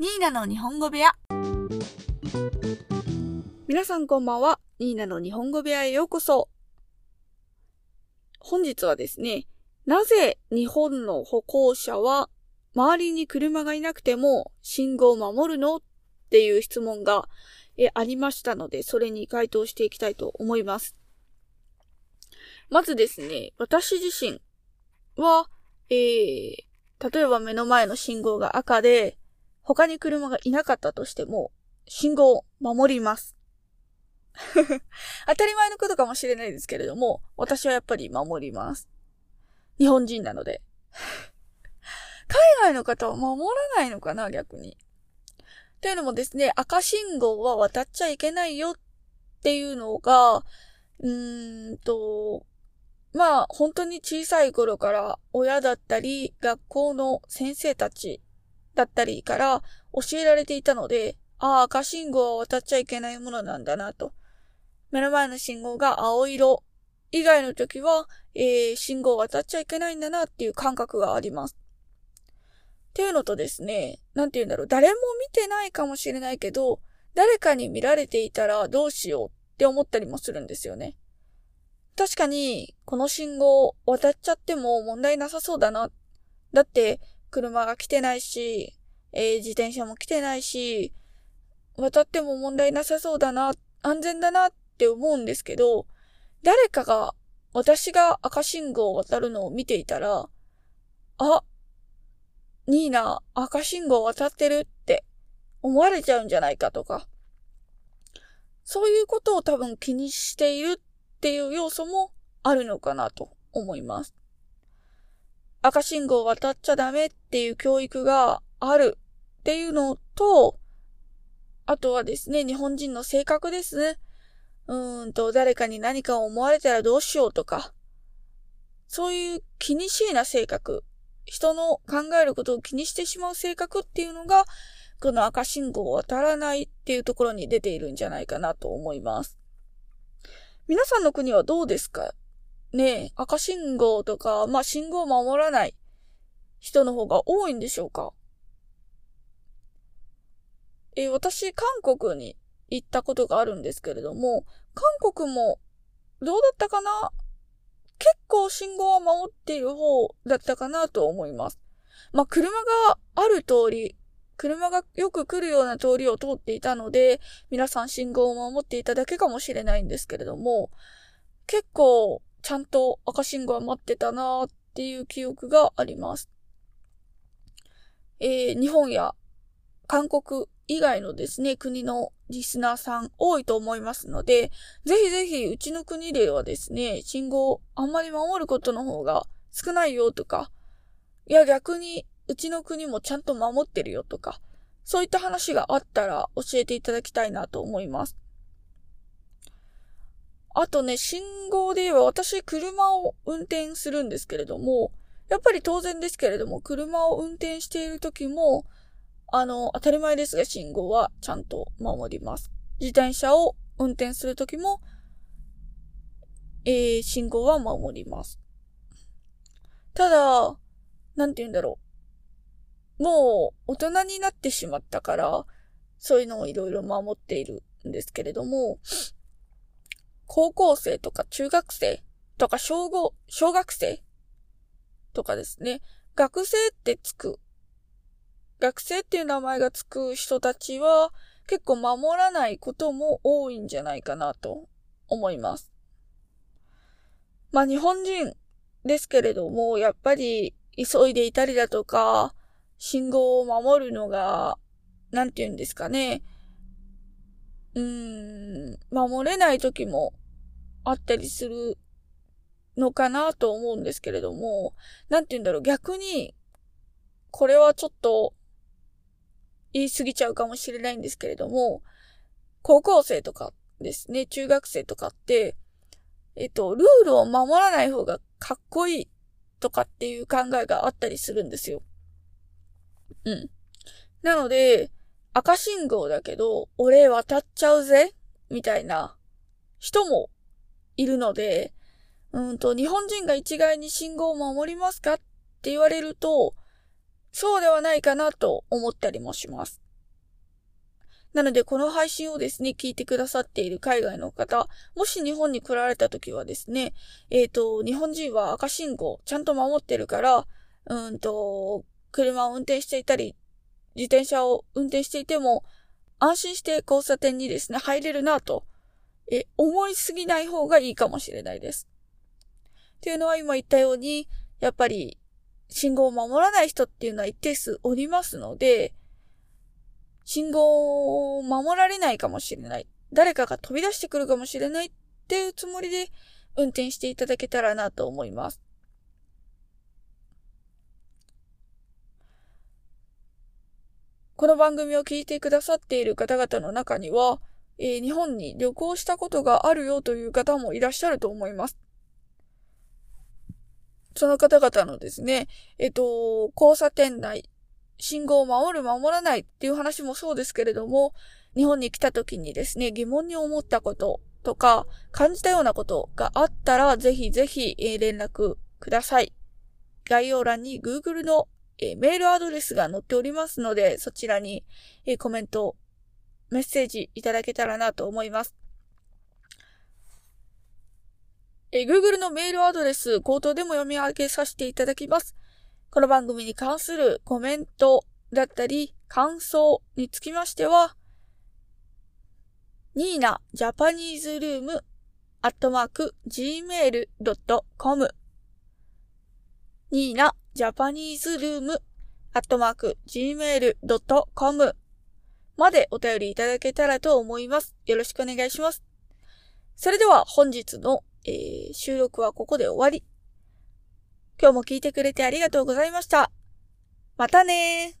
ニーナの日本語部屋。皆さんこんばんは。ニーナの日本語部屋へようこそ。本日はですね、なぜ日本の歩行者は周りに車がいなくても信号を守るのっていう質問がえありましたので、それに回答していきたいと思います。まずですね、私自身は、えー、例えば目の前の信号が赤で、他に車がいなかったとしても、信号を守ります。当たり前のことかもしれないですけれども、私はやっぱり守ります。日本人なので。海外の方は守らないのかな、逆に。というのもですね、赤信号は渡っちゃいけないよっていうのが、うーんと、まあ、本当に小さい頃から親だったり、学校の先生たちだったりから教えられていたので、ああ、赤信号は渡っちゃいけないものなんだなと。目の前の信号が青色以外の時は、えー、信号渡っちゃいけないんだなっていう感覚があります。っていうのとですね、なんて言うんだろう、誰も見てないかもしれないけど、誰かに見られていたらどうしようって思ったりもするんですよね。確かに、この信号渡っちゃっても問題なさそうだな。だって、車が来てないし、えー、自転車も来てないし、渡っても問題なさそうだな、安全だなって思うんですけど、誰かが私が赤信号を渡るのを見ていたら、あ、ニーナ赤信号渡ってるって思われちゃうんじゃないかとか、そういうことを多分気にしているっていう要素もあるのかなと思います。赤信号を渡っちゃダメっていう教育があるっていうのと、あとはですね、日本人の性格ですね。うーんと、誰かに何かを思われたらどうしようとか、そういう気にしいな性格、人の考えることを気にしてしまう性格っていうのが、この赤信号を渡らないっていうところに出ているんじゃないかなと思います。皆さんの国はどうですか？ね赤信号とか、まあ、信号を守らない人の方が多いんでしょうか？え、私、韓国に行ったことがあるんですけれども、韓国もどうだったかな？結構信号は守っている方だったかなと思います。まあ、車がある通り、車がよく来るような通りを通っていたので、皆さん信号を守っていただけかもしれないんですけれども、結構ちゃんと赤信号は待ってたなっていう記憶があります。えー、日本や韓国以外のですね、国のリスナーさん多いと思いますので、ぜひぜひうちの国ではですね、信号あんまり守ることの方が少ないよとか、いや逆にうちの国もちゃんと守ってるよとか、そういった話があったら教えていただきたいなと思います。あとね、信号で言えば私車を運転するんですけれども、やっぱり当然ですけれども、車を運転している時も、あの、当たり前ですが信号はちゃんと守ります。自転車を運転する時も、えー、信号は守ります。ただ、なんて言うんだろう。もう大人になってしまったから、そういうのをいろいろ守っているんですけれども、高校生とか中学生とか小、小学生？とかですね、学生ってつく、学生っていう名前がつく人たちは結構守らないことも多いんじゃないかなと思います。まあ日本人ですけれども、やっぱり急いでいたりだとか、信号を守るのが、なんて言うんですかね。うーん、守れない時もあったりするのかなと思うんですけれども、なんて言うんだろう、逆に、これはちょっと言い過ぎちゃうかもしれないんですけれども、高校生とかですね、中学生とかって、えっと、ルールを守らない方がかっこいいとかっていう考えがあったりするんですよ。うん。なので、赤信号だけど、俺渡っちゃうぜみたいな人もいるので、うんと、日本人が一概に信号を守りますかって言われると、そうではないかなと思ったりもします。なので、この配信をですね、聞いてくださっている海外の方、もし日本に来られた時はですね、えっ、ー、と、日本人は赤信号ちゃんと守ってるから、うんと、車を運転していたり、自転車を運転していても、安心して交差点にですね、入れるなと、え、思いすぎない方がいいかもしれないです。っていうのは今言ったように、やっぱり、信号を守らない人っていうのは一定数おりますので、信号を守られないかもしれない。誰かが飛び出してくるかもしれないっていうつもりで運転していただけたらなと思います。この番組を聞いてくださっている方々の中には、えー、日本に旅行したことがあるよという方もいらっしゃると思います。その方々のですね、えっ、と、交差点内、信号を守る守らないっていう話もそうですけれども、日本に来た時にですね、疑問に思ったこととか、感じたようなことがあったら、ぜひぜひ、え、連絡ください。概要欄に Google のえ、メールアドレスが載っておりますので、そちらに、え、コメント、メッセージいただけたらなと思います。え、Google のメールアドレス、口頭でも読み上げさせていただきます。この番組に関するコメントだったり、感想につきましては、ニーナジャパニーズルームアットマーク gmail.com ニーナジャパニーズルームアットマーク gmail.com までお便りいただけたらと思います。よろしくお願いします。それでは本日の、えー、収録はここで終わり。今日も聞いてくれてありがとうございました。またねー。